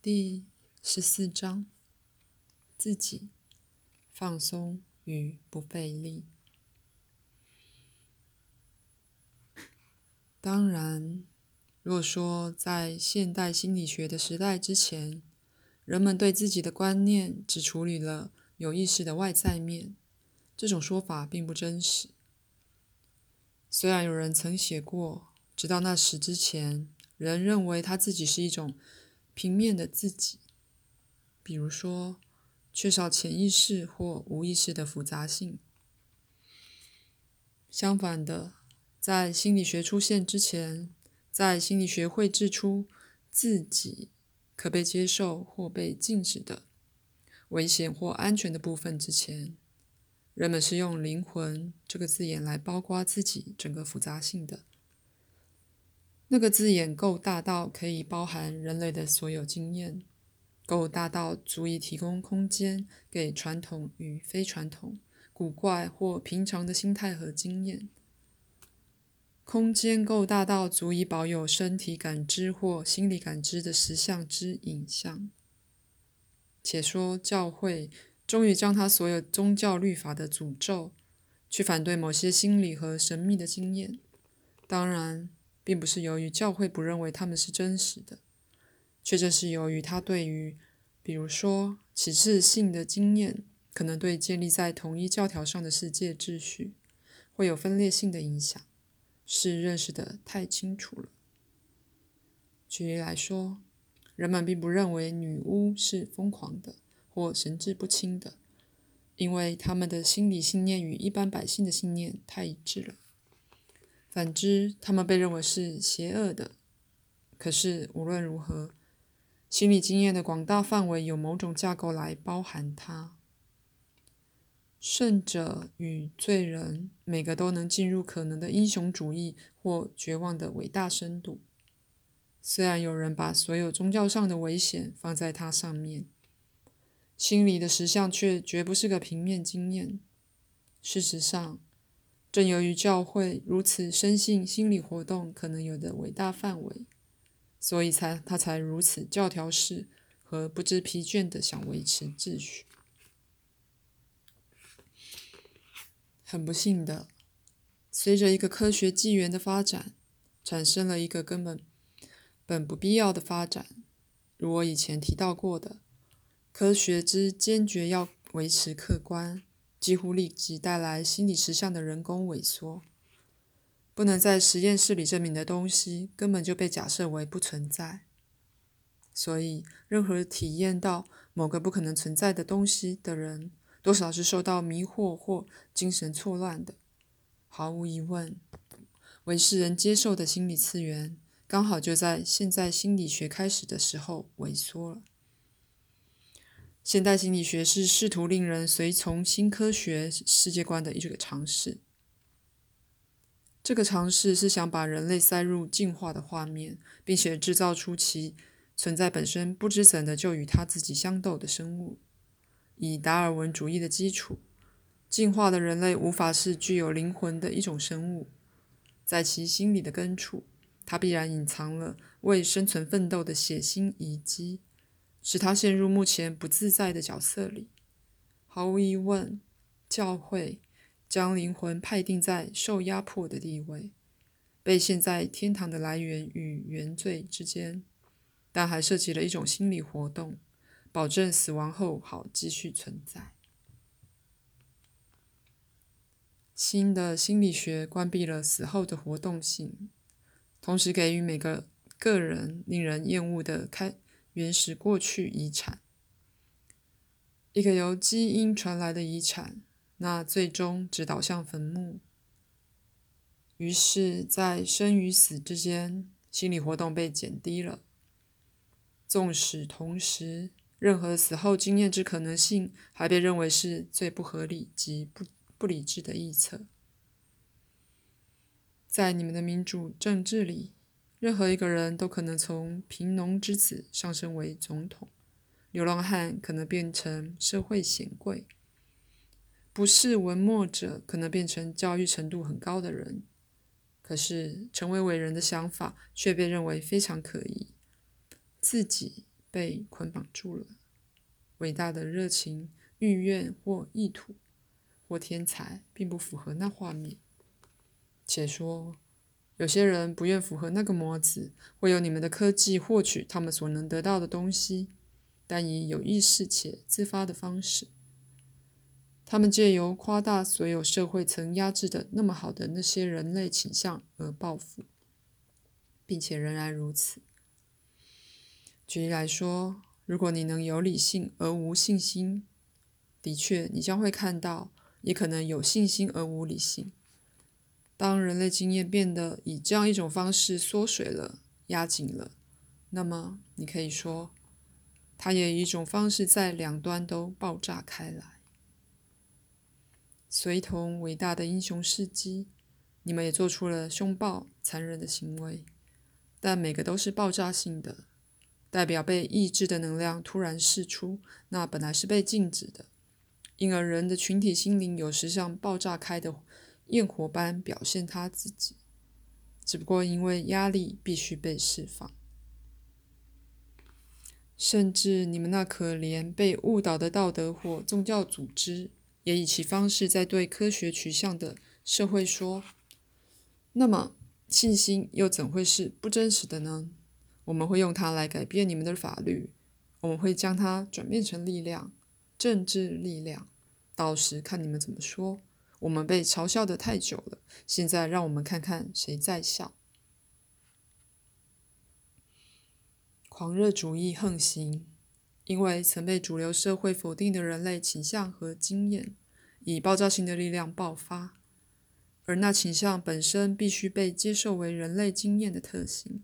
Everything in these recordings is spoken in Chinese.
第十四章：自己放松与不费力。当然，若说在现代心理学的时代之前，人们对自己的观念只处理了有意识的外在面，这种说法并不真实。虽然有人曾写过，直到那时之前，人认为他自己是一种平面的自己，比如说缺少潜意识或无意识的复杂性。相反的。在心理学出现之前，在心理学绘制出自己可被接受或被禁止的危险或安全的部分之前，人们是用“灵魂”这个字眼来包括自己整个复杂性的。那个字眼够大到可以包含人类的所有经验，够大到足以提供空间给传统与非传统、古怪或平常的心态和经验。空间够大到足以保有身体感知或心理感知的实相之影像。且说教会终于将他所有宗教律法的诅咒，去反对某些心理和神秘的经验。当然，并不是由于教会不认为他们是真实的，却正是由于他对于，比如说启示性的经验，可能对建立在同一教条上的世界秩序，会有分裂性的影响。是认识的太清楚了。举例来说，人们并不认为女巫是疯狂的或神志不清的，因为他们的心理信念与一般百姓的信念太一致了。反之，他们被认为是邪恶的。可是无论如何，心理经验的广大范围有某种架构来包含它。圣者与罪人，每个都能进入可能的英雄主义或绝望的伟大深度。虽然有人把所有宗教上的危险放在它上面，心理的实相却绝不是个平面经验。事实上，正由于教会如此深信心理活动可能有的伟大范围，所以才他才如此教条式和不知疲倦的想维持秩序。很不幸的，随着一个科学纪元的发展，产生了一个根本本不必要的发展。如我以前提到过的，科学之坚决要维持客观，几乎立即带来心理实相的人工萎缩。不能在实验室里证明的东西，根本就被假设为不存在。所以，任何体验到某个不可能存在的东西的人，多少是受到迷惑或精神错乱的。毫无疑问，为世人接受的心理次元，刚好就在现在心理学开始的时候萎缩了。现代心理学是试图令人随从新科学世界观的一个尝试。这个尝试是想把人类塞入进化的画面，并且制造出其存在本身不知怎的就与他自己相斗的生物。以达尔文主义的基础，进化的人类无法是具有灵魂的一种生物，在其心理的根处，它必然隐藏了为生存奋斗的血腥遗迹，使他陷入目前不自在的角色里。毫无疑问，教会将灵魂派定在受压迫的地位，被陷在天堂的来源与原罪之间，但还涉及了一种心理活动。保证死亡后好继续存在。新的心理学关闭了死后的活动性，同时给予每个个人令人厌恶的开原始过去遗产，一个由基因传来的遗产，那最终只导向坟墓。于是，在生与死之间，心理活动被减低了，纵使同时。任何死后经验之可能性，还被认为是最不合理及不不理智的臆测。在你们的民主政治里，任何一个人都可能从贫农之子上升为总统，流浪汉可能变成社会显贵，不是文墨者可能变成教育程度很高的人。可是，成为伟人的想法却被认为非常可疑。自己。被捆绑住了。伟大的热情、欲愿或意图，或天才，并不符合那画面。且说，有些人不愿符合那个模子，会用你们的科技获取他们所能得到的东西，但以有意识且自发的方式。他们借由夸大所有社会曾压制的那么好的那些人类倾向而报复，并且仍然如此。举例来说，如果你能有理性而无信心，的确，你将会看到，也可能有信心而无理性。当人类经验变得以这样一种方式缩水了、压紧了，那么你可以说，它也以一种方式在两端都爆炸开来。随同伟大的英雄事迹，你们也做出了凶暴、残忍的行为，但每个都是爆炸性的，代表被抑制的能量突然释出，那本来是被禁止的，因而人的群体心灵有时像爆炸开的焰火般表现他自己，只不过因为压力必须被释放，甚至你们那可怜被误导的道德或宗教组织。也以其方式在对科学取向的社会说：“那么，信心又怎会是不真实的呢？我们会用它来改变你们的法律，我们会将它转变成力量，政治力量。到时看你们怎么说。我们被嘲笑的太久了，现在让我们看看谁在笑。狂热主义横行。”因为曾被主流社会否定的人类倾向和经验，以爆炸性的力量爆发，而那倾向本身必须被接受为人类经验的特性，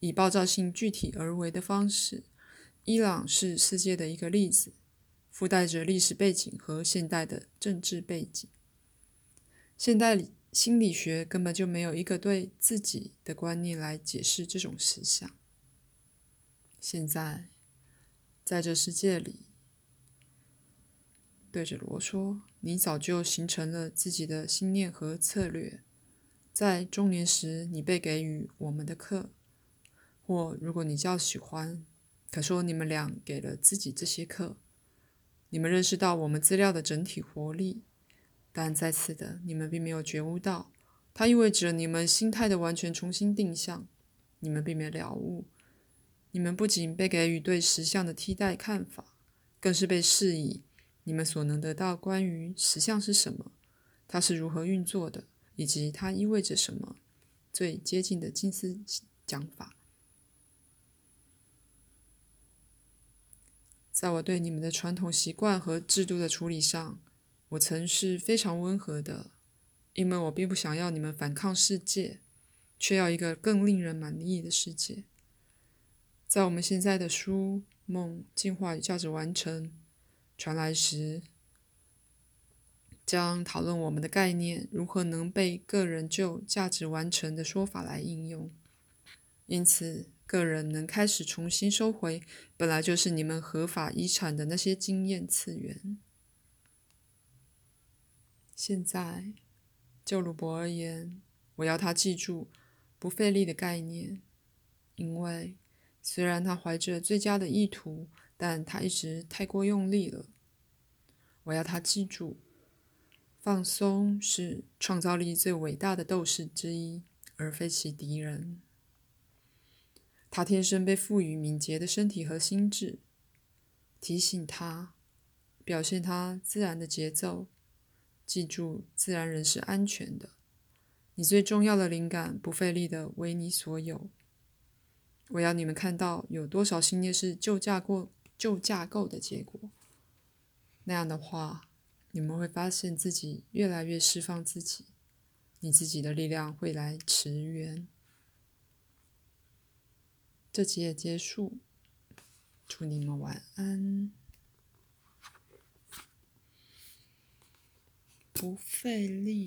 以爆炸性具体而为的方式。伊朗是世界的一个例子，附带着历史背景和现代的政治背景。现代心理学根本就没有一个对自己的观念来解释这种实相。现在。在这世界里，对着罗说：“你早就形成了自己的信念和策略。在中年时，你被给予我们的课，或如果你较喜欢，可说你们俩给了自己这些课。你们认识到我们资料的整体活力，但再次的，你们并没有觉悟到，它意味着你们心态的完全重新定向。你们并没有了悟。”你们不仅被给予对实相的替代看法，更是被示意你们所能得到关于实相是什么，它是如何运作的，以及它意味着什么最接近的近似讲法。在我对你们的传统习惯和制度的处理上，我曾是非常温和的，因为我并不想要你们反抗世界，却要一个更令人满意的世界。在我们现在的书《梦进化与价值完成》传来时，将讨论我们的概念如何能被个人就价值完成的说法来应用。因此，个人能开始重新收回本来就是你们合法遗产的那些经验次元。现在，就鲁伯而言，我要他记住不费力的概念，因为。虽然他怀着最佳的意图，但他一直太过用力了。我要他记住，放松是创造力最伟大的斗士之一，而非其敌人。他天生被赋予敏捷的身体和心智。提醒他，表现他自然的节奏。记住，自然人是安全的。你最重要的灵感不费力的为你所有。我要你们看到有多少信念是旧架构、旧架构的结果。那样的话，你们会发现自己越来越释放自己，你自己的力量会来驰援。这集也结束，祝你们晚安，不费力。